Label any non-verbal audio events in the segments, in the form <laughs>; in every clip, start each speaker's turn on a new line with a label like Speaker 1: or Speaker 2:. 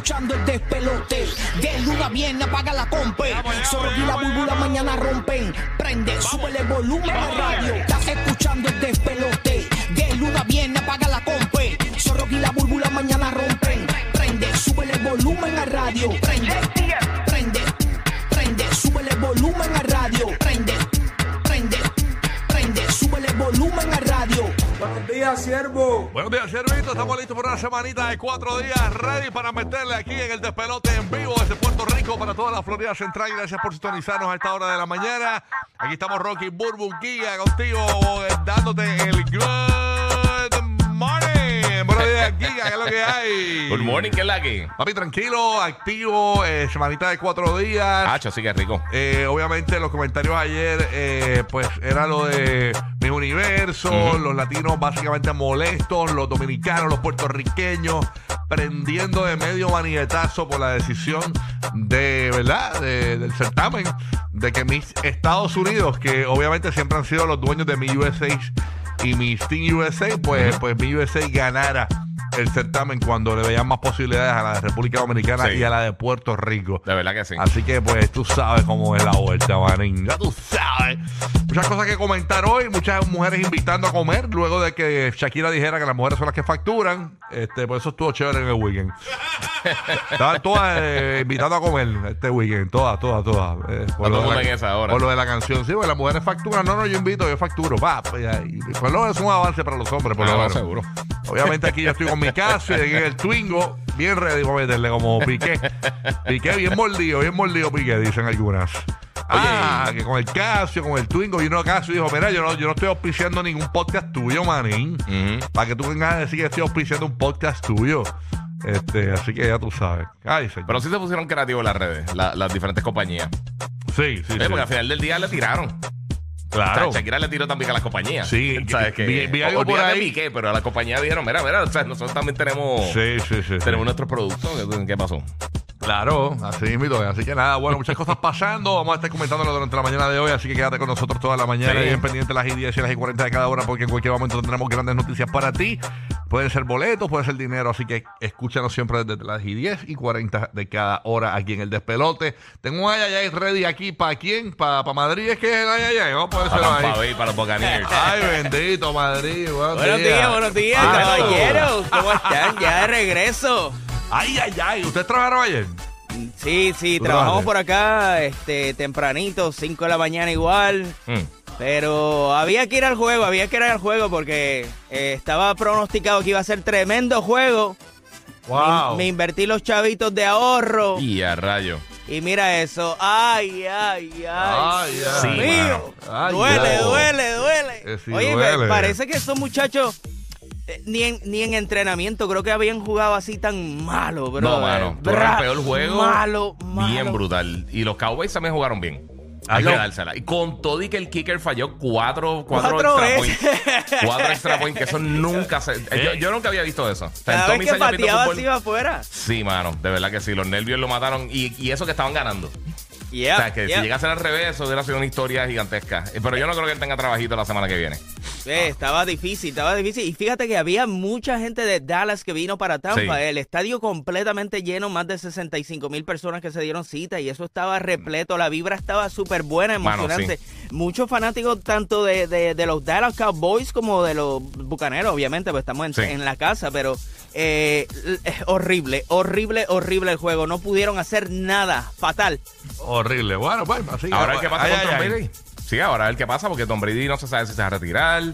Speaker 1: escuchando el despelote. De luna viene, apaga la compe. Solo y la búlbula mañana rompen. Prende, sube el volumen a radio. Estás escuchando el despelote. De luna viene, apaga la compe. Solo y la búlbula mañana rompen. Prende, sube el volumen a radio. Prende, prende, prende, sube el volumen a radio. Prende,
Speaker 2: días, siervo.
Speaker 3: Buenos días, Servito. Estamos listos por una semanita de cuatro días, ready para meterle aquí en el despelote en vivo desde Puerto Rico para toda la Florida Central. Gracias por sintonizarnos a esta hora de la mañana. Aquí estamos Rocky Burbu Giga contigo, eh, dándote el morning. Buenos días, Giga, ¿qué es lo que hay?
Speaker 4: Good morning, ¿qué es la que?
Speaker 3: Papi, tranquilo, activo, eh, semanita de cuatro días.
Speaker 4: Hacho, sí que rico.
Speaker 3: Eh, obviamente los comentarios ayer, eh, pues era lo de mi universo, los latinos básicamente molestos, los dominicanos, los puertorriqueños, prendiendo de medio manietazo por la decisión de, ¿verdad? De- del certamen, de que mis Estados Unidos, que obviamente siempre han sido los dueños de mi USA y mi Team USA, pues, pues mi USA ganara el certamen cuando le veían más posibilidades a la de República Dominicana
Speaker 4: Sí.
Speaker 3: y a la de Puerto Rico.
Speaker 4: De verdad que sí.
Speaker 3: Así que pues tú sabes cómo es la vuelta, manín. Ya tú sabes. Muchas cosas que comentar hoy, muchas mujeres invitando a comer luego de que Shakira dijera que las mujeres son las que facturan. Este, por eso estuvo chévere en el weekend. <laughs> Estaban todas eh, invitando a comer este weekend, todas, todas, todas. Eh, por
Speaker 4: todo
Speaker 3: lo de
Speaker 4: mundo
Speaker 3: la-
Speaker 4: en esa.
Speaker 3: Por lo de la canción, sí, porque las mujeres facturan. No, no, yo invito, yo facturo. Va, pues, pues, lo es un avance para los hombres, por
Speaker 4: Ah,
Speaker 3: lo
Speaker 4: no,
Speaker 3: menos.
Speaker 4: seguro.
Speaker 3: Obviamente aquí yo estoy con mi <laughs> caso y en el Twingo, bien ready para meterle como Piqué. Piqué bien mordido, bien mordido Piqué, dicen algunas. Ah, que con el Casio, con el Twingo, vino Casio y dijo, mira, yo no, yo no estoy auspiciando ningún podcast tuyo, manín.
Speaker 4: Ujú.
Speaker 3: Para que tú vengas a decir que estoy auspiciando un podcast tuyo. Este, así que ya tú sabes. Ay, señor.
Speaker 4: Pero sí se pusieron creativos las redes, la- las diferentes compañías.
Speaker 3: sí, sí,
Speaker 4: Eh,
Speaker 3: sí.
Speaker 4: Porque al final del día le tiraron.
Speaker 3: Claro.
Speaker 4: O sea, Shakira le tiró también a las compañías.
Speaker 3: Sí,
Speaker 4: ¿Sabes que
Speaker 3: vi- vi algo por ahí.
Speaker 4: Piqué, pero a la compañía dijeron, mira, mira, o sea, nosotros también tenemos,
Speaker 3: Sí, sí, sí.
Speaker 4: tenemos nuestros productos. ¿Qué, qué pasó?
Speaker 3: Claro, así mismo. Así que nada, bueno, muchas cosas pasando. Vamos a estar comentándolo durante la mañana de hoy, así que quédate con nosotros toda la mañana
Speaker 4: Sí.
Speaker 3: y bien pendiente las I10 y las I40 de cada hora, porque en cualquier momento tendremos grandes noticias para ti. Pueden ser boletos, puede ser dinero, así que escúchanos siempre desde las I10 y 40 de cada hora aquí en el despelote. Tengo un ayayay ready aquí para quién, para Madrid, es que es el ayayay. Vamos a ponérselo ahí.
Speaker 4: Para los Buccaneers. <laughs>
Speaker 3: Ay, bendito, Madrid. Buenos,
Speaker 5: Buenos días, buenos días,
Speaker 3: Ay,
Speaker 5: caballeros. ¿Cómo están? Ya de regreso.
Speaker 3: Ay, ay, ay. ¿Ustedes trabajaron ayer?
Speaker 5: Sí, sí,
Speaker 3: ¿Tú
Speaker 5: trabajamos por acá este, tempranito, 5 de la mañana igual.
Speaker 4: Mm.
Speaker 5: Pero había que ir al juego, había que ir al juego porque eh, estaba pronosticado que iba a ser tremendo juego.
Speaker 3: Wow.
Speaker 5: Me, me invertí los chavitos de ahorro. Y,
Speaker 4: Y a rayo.
Speaker 5: mira eso. Ay, ay, ay.
Speaker 3: Ay,
Speaker 5: Dios
Speaker 4: Sí,
Speaker 5: mío.
Speaker 3: Ay,
Speaker 5: duele, duele, duele.
Speaker 3: Eh, sí,
Speaker 5: Oye,
Speaker 3: duele.
Speaker 5: me parece que estos muchachos eh, ni en, ni en entrenamiento creo que habían jugado así tan malo, bro.
Speaker 4: No, mano. Tuvieron el peor juego.
Speaker 5: Malo, malo.
Speaker 4: Bien brutal. Y los Cowboys también jugaron bien.
Speaker 3: Ay,
Speaker 4: Hay que dársela. Y con todo y que el kicker falló cuatro, cuatro,
Speaker 5: Cuatro
Speaker 4: extra points. Cuatro extra points, que eso <laughs> nunca se. Yo, yo nunca había visto eso.
Speaker 5: Cada vez que pateaba así afuera.
Speaker 4: Sí, mano, de verdad que sí. Los nervios lo mataron. Y, y eso que estaban ganando. O sea, que si llegase al revés, eso hubiera sido una historia gigantesca. Eh, Pero yo no creo que él tenga trabajito la semana que viene.
Speaker 5: Estaba difícil, estaba difícil. Y fíjate que había mucha gente de Dallas que vino para Tampa.
Speaker 4: Sí.
Speaker 5: El estadio completamente lleno, más de 65 mil personas que se dieron cita y eso estaba repleto. La vibra estaba súper buena,
Speaker 4: Mano,
Speaker 5: emocionante. Muchos fanáticos tanto de, de- de los Dallas Cowboys como de los Bucaneros, obviamente, pues estamos en,
Speaker 4: Sí.
Speaker 5: en la casa, pero eh, es horrible, horrible, horrible el juego. No pudieron hacer nada, fatal.
Speaker 3: Horrible. Bueno, pues así.
Speaker 4: Ahora el que pasa
Speaker 3: Ay,
Speaker 4: Sí, ahora el que pasa porque Tom Brady no se sabe si se va a retirar,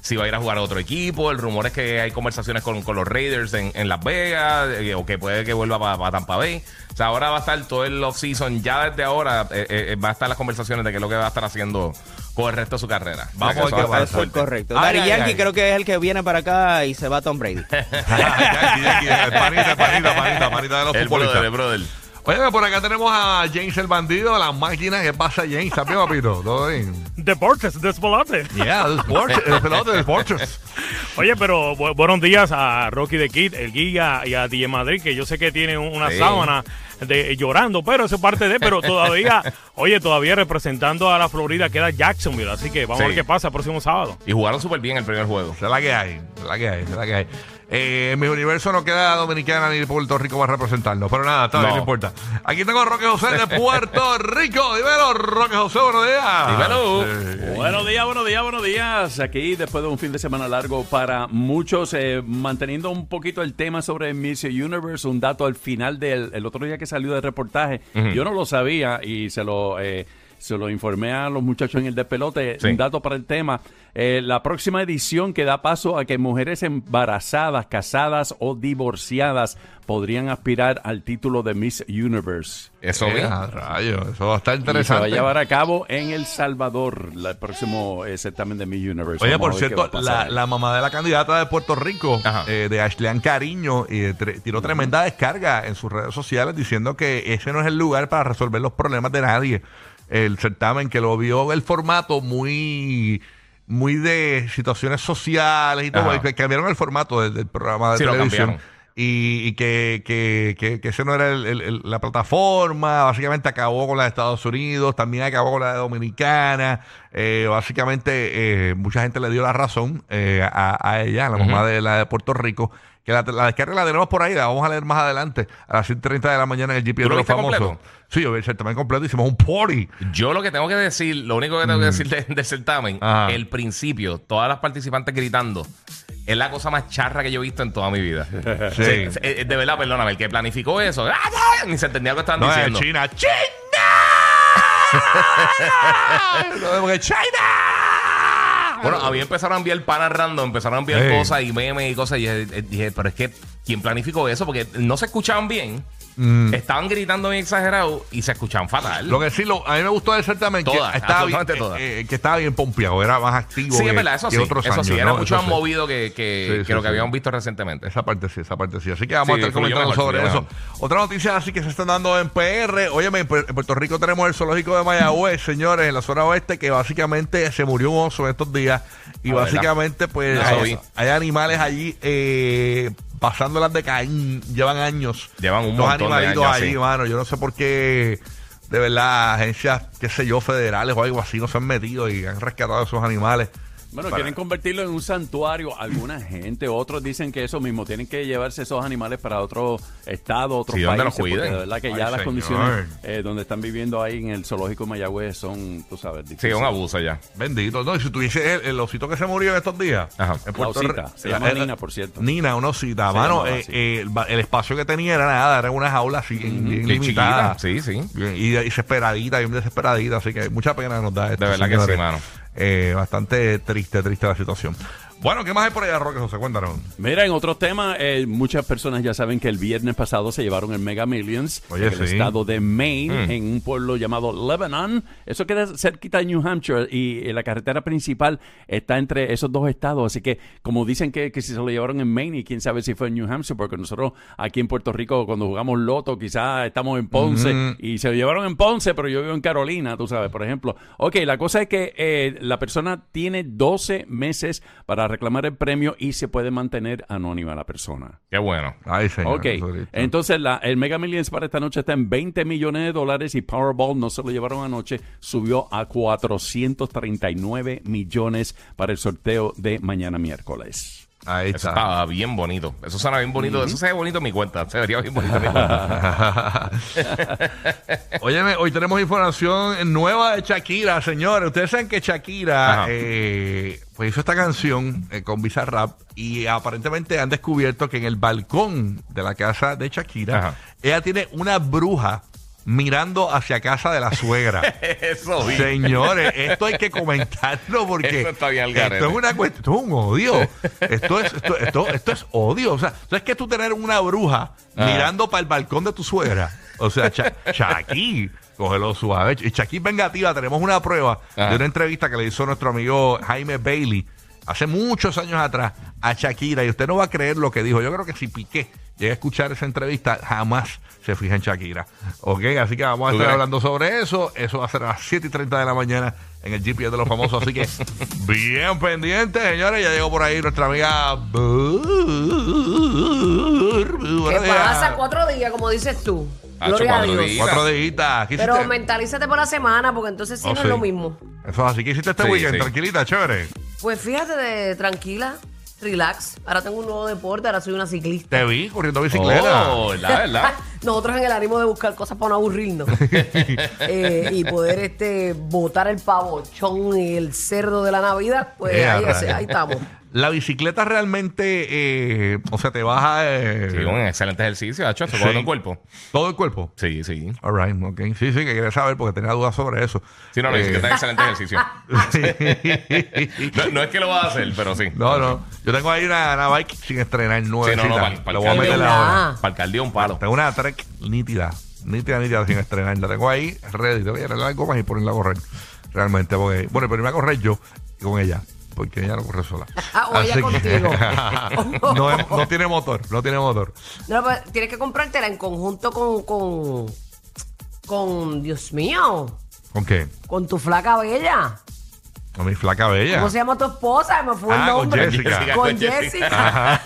Speaker 4: si va a ir a jugar a otro equipo. El rumor es que hay conversaciones con, con los Raiders en, en Las Vegas eh, o que puede que vuelva para Tampa Bay. O sea, ahora va a estar todo el off-season. Ya desde ahora eh, eh, va a estar las conversaciones de qué es lo que va a estar haciendo con el resto de su carrera.
Speaker 3: Vamos a ver qué
Speaker 4: a
Speaker 5: es correcto. Dari
Speaker 3: ay,
Speaker 5: Yankee
Speaker 3: ay.
Speaker 5: creo que es el que viene para acá y se va Tom Brady. <laughs>
Speaker 3: Yankee, Yankee, el panita, panita, panita, panita de los
Speaker 4: El
Speaker 3: futbolistas.
Speaker 4: brother, el brother.
Speaker 3: Oye, por acá tenemos a James el bandido, la máquina. ¿Qué pasa, James? ¿Estás bien, papito? ¿Todo bien?
Speaker 6: Deportes, despelote.
Speaker 3: Yeah, the sports, el pelote del Sports. <laughs>
Speaker 6: Oye, pero bu- buenos días a Rocky de Kid, el Giga y a DJ Madrid, que yo sé que tiene un- una
Speaker 4: Sí.
Speaker 6: sábana de llorando, pero eso es parte de, pero todavía, <laughs> oye, todavía representando a la Florida queda Jacksonville, así que vamos a ver qué pasa el próximo sábado.
Speaker 4: Y jugaron súper bien el primer juego.
Speaker 3: Es la que hay, es la que hay, es la que hay. Eh, en mi universo no queda Dominicana ni Puerto Rico para representarnos. Pero nada, está bien,
Speaker 4: No.
Speaker 3: no importa. Aquí tengo a Roque José de Puerto <laughs> Rico. Dímelo, Roque José, buenos días.
Speaker 4: Dímelo.
Speaker 3: Sí.
Speaker 7: Buenos días, buenos días, buenos días. Aquí después de un fin de semana largo para muchos, eh, manteniendo un poquito el tema sobre Miss Universe, un dato al final del el otro día que salió del reportaje. Yo no lo sabía y se lo... eh, se lo informé a los muchachos en el despelote.
Speaker 4: Sí.
Speaker 7: Un dato para el tema. Eh, la próxima edición que da paso a que mujeres embarazadas, casadas o divorciadas podrían aspirar al título de Miss Universe.
Speaker 4: Eso
Speaker 3: Eh, rayos, eso va a estar
Speaker 7: Y se va
Speaker 3: interesante.
Speaker 7: a llevar a cabo en El Salvador la- el próximo eh, certamen de Miss Universe.
Speaker 3: Oye,
Speaker 7: Vamos
Speaker 3: por cierto, la, mamá de la candidata de Puerto Rico, eh, de Ashlean Cariño, tre- tiró tremenda descarga en sus redes sociales diciendo que ese no es el lugar para resolver los problemas de nadie. El certamen que lo vio el formato muy muy de situaciones sociales y todo,
Speaker 4: Ajá.
Speaker 3: y que cambiaron el formato del, del programa de
Speaker 4: Sí,
Speaker 3: televisión. Y, y que, que, que, que ese no era el- la plataforma, básicamente acabó con la de Estados Unidos, también acabó con la de Dominicana, eh, básicamente eh, mucha gente le dio la razón eh, a, a ella, a la mamá de la de Puerto Rico, que la, la descarga la tenemos por ahí, la vamos a leer más adelante, a las 7.30 de la mañana en el GP
Speaker 4: ¿Tú
Speaker 3: de
Speaker 4: lo
Speaker 3: los famosos.
Speaker 4: completo?
Speaker 3: Sí, yo vi el certamen completo, hicimos un party.
Speaker 4: Yo lo que tengo que decir, lo único que tengo que decir de- del certamen,
Speaker 3: Mm. Ajá.
Speaker 4: el principio, todas las participantes gritando, es la cosa más charra que yo he visto en toda mi vida.
Speaker 3: Sí.
Speaker 4: Sí, sí, de verdad, perdóname, el que planificó eso, ¡ah, ni se entendía lo que estaban
Speaker 3: No, es
Speaker 4: diciendo.
Speaker 3: China. ¡China! No, China.
Speaker 4: Bueno, a mí empezaron a enviar panas random, empezaron a enviar cosas y memes y cosas. Y dije, eh, dije, pero es que, ¿quién planificó eso? Porque no se escuchaban bien. Estaban gritando bien exagerado y se escuchaban fatal.
Speaker 3: Mm. Lo que sí, lo, a mí me gustó del certamen
Speaker 4: Todas,
Speaker 3: que estaba bien,
Speaker 4: absolutamente todas.
Speaker 3: eh, eh, que estaba bien pompeado, era más activo
Speaker 4: sí,
Speaker 3: que,
Speaker 4: es verdad, eso sí.
Speaker 3: otros
Speaker 4: Eso
Speaker 3: años.
Speaker 4: sí, era
Speaker 3: ¿no?
Speaker 4: mucho
Speaker 3: Eso
Speaker 4: más
Speaker 3: sí.
Speaker 4: movido que, que,
Speaker 3: Sí,
Speaker 4: que
Speaker 3: sí,
Speaker 4: lo que habíamos visto recientemente.
Speaker 3: Esa parte sí, esa parte sí. Así que vamos a estar comentando
Speaker 4: mejor,
Speaker 3: sobre eso. Otra noticia así que se están dando en PR. Oye, en Pu- en Puerto Rico tenemos el zoológico de Mayagüez, señores, en la zona oeste, que básicamente se murió un oso en estos días. Y
Speaker 4: Ah,
Speaker 3: básicamente, pues, hay animales allí eh, pasándolas de Caín. Llevan años.
Speaker 4: Llevan un
Speaker 3: Los
Speaker 4: montón de
Speaker 3: animalitos
Speaker 4: años,
Speaker 3: ahí,
Speaker 4: sí.
Speaker 3: mano. Yo no sé por qué, de verdad, agencias, qué sé yo, federales o algo así, no se han metido y han rescatado esos animales.
Speaker 7: Bueno,
Speaker 3: Para-
Speaker 7: quieren convertirlo en un santuario. Alguna gente, otros dicen que eso mismo, tienen que llevarse esos animales para otro estado, otro
Speaker 4: Sí,
Speaker 7: país.
Speaker 4: donde los cuiden.
Speaker 7: De verdad que
Speaker 3: Ay,
Speaker 7: ya las condiciones eh, donde están viviendo ahí en el zoológico de Mayagüez son, tú sabes,
Speaker 4: Sí,
Speaker 7: difíciles.
Speaker 4: un abuso ya.
Speaker 3: Bendito. No, y si tuviese el, el osito que se murió en estos días.
Speaker 4: Ajá.
Speaker 3: En
Speaker 7: La osita, se llama
Speaker 3: eh,
Speaker 7: Nina, por cierto.
Speaker 3: Nina, una osita.
Speaker 7: Se
Speaker 3: Mano, eh, eh, el, ba- el espacio que tenía era nada, era una jaula así, bien, bien
Speaker 4: Bien
Speaker 3: limitada.
Speaker 4: chiquita. Sí, sí.
Speaker 3: Bien, y, y desesperadita, bien desesperadita. Así que mucha pena nos da esto.
Speaker 4: De verdad que sí, mano.
Speaker 3: Eh, bastante triste, triste la situación. Bueno, ¿qué más hay por allá, Roque José? Cuéntanos.
Speaker 7: Mira, en otros temas, eh, muchas personas ya saben que el viernes pasado se llevaron el Mega Millions
Speaker 3: Oye,
Speaker 7: en el estado de Maine,
Speaker 4: Mm.
Speaker 7: en un pueblo llamado Lebanon. Eso queda cerquita de New Hampshire y eh, la carretera principal está entre esos dos estados. Así que, como dicen que, que si se lo llevaron en Maine y quién sabe si fue en New Hampshire, porque nosotros aquí en Puerto Rico, cuando jugamos Loto, quizás estamos en Ponce y se lo llevaron en Ponce, pero yo vivo en Carolina, tú sabes, por ejemplo. Ok, la cosa es que eh, la persona tiene 12 meses para reclamar el premio y se puede mantener anónima la persona.
Speaker 4: Qué bueno.
Speaker 3: Ay, señor.
Speaker 7: Ok, entonces la, el Mega Millions para esta noche está en 20 millones de dólares y Powerball no se lo llevaron anoche, subió a 439 millones para el sorteo de mañana miércoles.
Speaker 3: Ahí
Speaker 4: Eso
Speaker 3: está.
Speaker 4: estaba bien bonito. Eso suena bien bonito. Eso se ve bonito en mi cuenta. Se vería bien bonito en mi cuenta. <laughs>
Speaker 3: Óyeme, hoy tenemos información nueva de Shakira, señores. Ustedes saben que Shakira eh, pues hizo esta canción eh, con Bizarrap y aparentemente han descubierto que en el balcón de la casa de Shakira,
Speaker 4: Ajá.
Speaker 3: ella tiene una bruja mirando hacia casa de la suegra. <laughs>
Speaker 4: Eso vi.
Speaker 3: Señores, esto hay que comentarlo porque
Speaker 4: Eso está bien al garete.
Speaker 3: esto es una cuestión, esto es un odio. Esto es, esto, esto, esto es odio. O sea, ¿sabes que tú tener una bruja
Speaker 4: Ah.
Speaker 3: mirando para el balcón de tu suegra? O sea, Cha- Shakir, cógelo suave. Y Shakir vengativa, tenemos una prueba
Speaker 4: Ajá.
Speaker 3: de una entrevista que le hizo nuestro amigo Jaime Bailey hace muchos años atrás a Shakira y usted no va a creer lo que dijo. Yo creo que si Piqué llega a escuchar esa entrevista, jamás se fija en Shakira. Ok, así que vamos a
Speaker 4: ¿Tú
Speaker 3: estar hablando sobre eso. Eso va a ser a las 7 y 30 de la mañana en el GPS de los famosos. Así que <laughs> bien pendientes, señores. Ya llegó por ahí nuestra amiga.
Speaker 8: ¿Qué pasa? Cuatro días, como dices tú. Gloria a
Speaker 4: cuatro
Speaker 8: Dios.
Speaker 4: días.
Speaker 3: Cuatro días. ¿Qué
Speaker 8: Pero mentalízate por la semana, porque entonces sí
Speaker 3: Oh,
Speaker 8: no
Speaker 3: sí.
Speaker 8: es lo mismo.
Speaker 3: Eso es así. ¿Qué hiciste este
Speaker 4: Sí,
Speaker 3: weekend?
Speaker 4: sí.
Speaker 3: Tranquilita, chévere.
Speaker 8: Pues fíjate, de, tranquila. relax. Ahora tengo un nuevo deporte, ahora soy una ciclista.
Speaker 3: Te vi corriendo bicicleta.
Speaker 4: Oh, la verdad. <laughs>
Speaker 8: Nosotros en el ánimo de buscar cosas para no aburrirnos <laughs> eh, y poder este botar el pavochón y el cerdo de la Navidad, pues
Speaker 3: Eh,
Speaker 8: ahí,
Speaker 3: rayos.
Speaker 8: ahí estamos.
Speaker 3: La bicicleta realmente, eh, o sea, te baja eh,
Speaker 4: Sí, un excelente ejercicio, hecho, eso
Speaker 3: Sí.
Speaker 4: un cuerpo.
Speaker 3: todo el cuerpo.
Speaker 4: Sí, sí.
Speaker 3: All right, ok. Sí, sí, que quería saber porque tenía dudas sobre eso.
Speaker 4: Sí, no, no,
Speaker 3: Eh,
Speaker 4: bicicleta es excelente ejercicio. <laughs> No, no es que lo va a hacer, pero sí.
Speaker 3: No, no. Yo tengo ahí una, una bike sin estrenar
Speaker 4: Sí,
Speaker 3: nueva.
Speaker 4: no, no, para, para
Speaker 3: Lo voy a
Speaker 4: el
Speaker 3: meter
Speaker 4: cardío,
Speaker 3: ahora.
Speaker 4: para el un palo.
Speaker 3: Tengo una Trek nítida. Nítida, nítida sin estrenar. La tengo ahí ready. Te voy a arreglar algo más y ponerla a correr. Realmente, porque. Bueno, pero me a correr yo con ella. Porque ella no corre sola. <laughs>
Speaker 8: Ah, o ella contigo. <laughs>
Speaker 3: no, es- no tiene motor. No tiene motor.
Speaker 8: No, pues, tienes que comprártela en conjunto con, con, con, Dios mío,
Speaker 3: ¿Con qué?
Speaker 8: con tu flaca bella.
Speaker 3: Con mi flaca bella.
Speaker 8: ¿Cómo se llama tu esposa? Me fue el
Speaker 3: Ah, con
Speaker 8: nombre.
Speaker 3: Jessica.
Speaker 8: Con
Speaker 4: Con
Speaker 8: Jessica.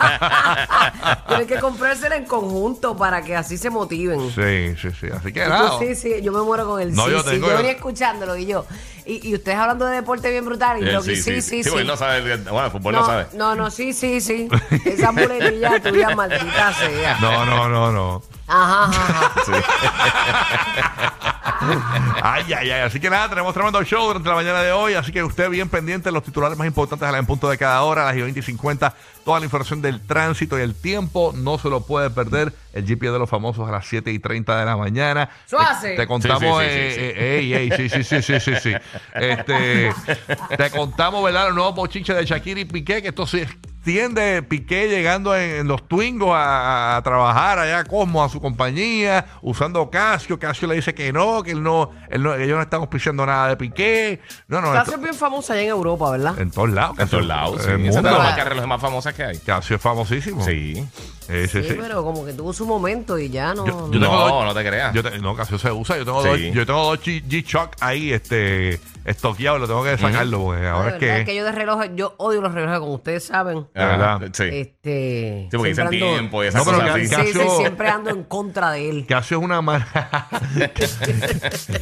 Speaker 8: <laughs> Tienes que comprársela en conjunto para que así se motiven.
Speaker 3: Sí, sí, sí. Así que nada.
Speaker 8: sí, sí, yo me muero con el
Speaker 3: No,
Speaker 8: sí,
Speaker 3: yo
Speaker 8: sí.
Speaker 3: tengo-
Speaker 8: Yo
Speaker 3: yo-
Speaker 8: venía escuchándolo y yo. Y, y ustedes hablando de deporte bien brutal. Y
Speaker 4: Eh,
Speaker 8: yo, sí, sí, sí.
Speaker 4: Sí, él no sabe. Bueno, fútbol no,
Speaker 8: no,
Speaker 4: sabe.
Speaker 8: no, no, sí, sí, sí. Esa muletilla tuya, <laughs> maldita sea.
Speaker 3: No, no, no, no.
Speaker 8: Ajá, ajá, ajá.
Speaker 4: Sí. <laughs> <laughs>
Speaker 3: Ay, ay, ay. Así que nada, tenemos tremendo show durante la mañana de hoy. Así que usted bien pendiente los titulares más importantes a la en punto de cada hora, a las y 20 y 50. Toda la información del tránsito y el tiempo. No se lo puede perder. El GPS de los famosos a las 7 y 30 de la mañana. Te, te contamos.
Speaker 4: Sí, sí, sí, sí, sí.
Speaker 3: ey, ey, sí, sí, sí, sí, sí, sí. <laughs> Te contamos, ¿verdad? Los nuevos bochinches de Shakira y Piqué, que esto se extiende. Piqué llegando en, en los Twingos a, a trabajar allá a Cosmo, a su compañía, usando Casio. Casio le dice que no, que él no, él no- ellos no están auspiciando nada de Piqué. No, no,
Speaker 8: Casio es bien famosa allá en Europa, ¿verdad?
Speaker 3: en todos lados.
Speaker 4: En todos lados. Sí. Esa es de las más famosas que hay.
Speaker 3: Casio es famosísimo.
Speaker 4: Sí.
Speaker 3: Sí,
Speaker 8: Sí,
Speaker 3: sí.
Speaker 8: pero como que tuvo su momento y ya no.
Speaker 3: Yo- yo
Speaker 4: no,
Speaker 3: tengo dos-
Speaker 4: no te creas.
Speaker 3: Yo te- no, Casio se usa. Yo tengo
Speaker 4: Sí.
Speaker 3: dos, yo tengo dos G- G-Shock ahí, este, estoqueados. Lo tengo que sacarlo, porque
Speaker 8: De
Speaker 3: ahora es
Speaker 8: verdad,
Speaker 3: que.
Speaker 8: yo de relojes, yo odio los relojes, como ustedes saben.
Speaker 3: De verdad.
Speaker 4: Sí.
Speaker 8: Este.
Speaker 4: Sí, porque dicen
Speaker 8: siempre ando-
Speaker 4: tiempo y esas
Speaker 3: No, pero
Speaker 4: cosas
Speaker 3: que-
Speaker 4: así.
Speaker 3: que-
Speaker 8: Sí, sí,
Speaker 3: Casio-
Speaker 8: siempre ando en contra de él.
Speaker 3: Casio es una mala. <laughs>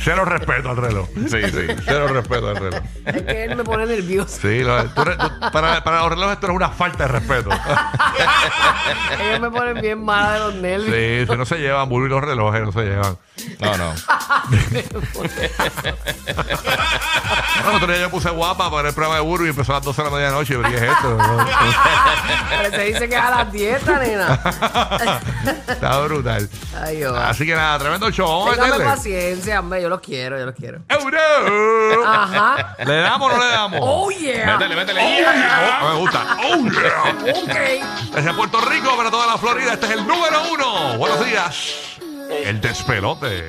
Speaker 3: Cero respeto al reloj.
Speaker 4: Sí, sí.
Speaker 3: Cero respeto al reloj.
Speaker 8: Es que él me pone nervioso.
Speaker 3: Sí, lo- tú eres- tú- para, para los relojes esto es una falta de respeto. <laughs>
Speaker 8: Ellos me ponen bien mala de los nervios.
Speaker 3: Sí, si no se llevan, Bulbo y los relojes no se llevan.
Speaker 4: No, no. <laughs>
Speaker 3: Bueno, otro día yo puse guapa para el programa de Burbu y empezó a las 12 de la medianoche. Y yo, ¿qué es esto? <laughs>
Speaker 8: Pero se dice que es a las dieta, nena. <laughs>
Speaker 3: Está brutal.
Speaker 8: Ay, Dios.
Speaker 3: Así que nada, tremendo show. Vamos a
Speaker 8: Téngame
Speaker 3: meterle.
Speaker 8: paciencia, hombre. Yo los quiero, yo los quiero.
Speaker 3: ¡Euro!
Speaker 8: Ajá.
Speaker 3: ¿Le damos o no le damos?
Speaker 8: Oh, yeah.
Speaker 4: Métele, métele.
Speaker 3: Oh, me gusta. ¡Oh, yeah!
Speaker 8: Ok.
Speaker 3: Desde Puerto Rico para toda la Florida, este es el número uno. Buenos días. El despelote.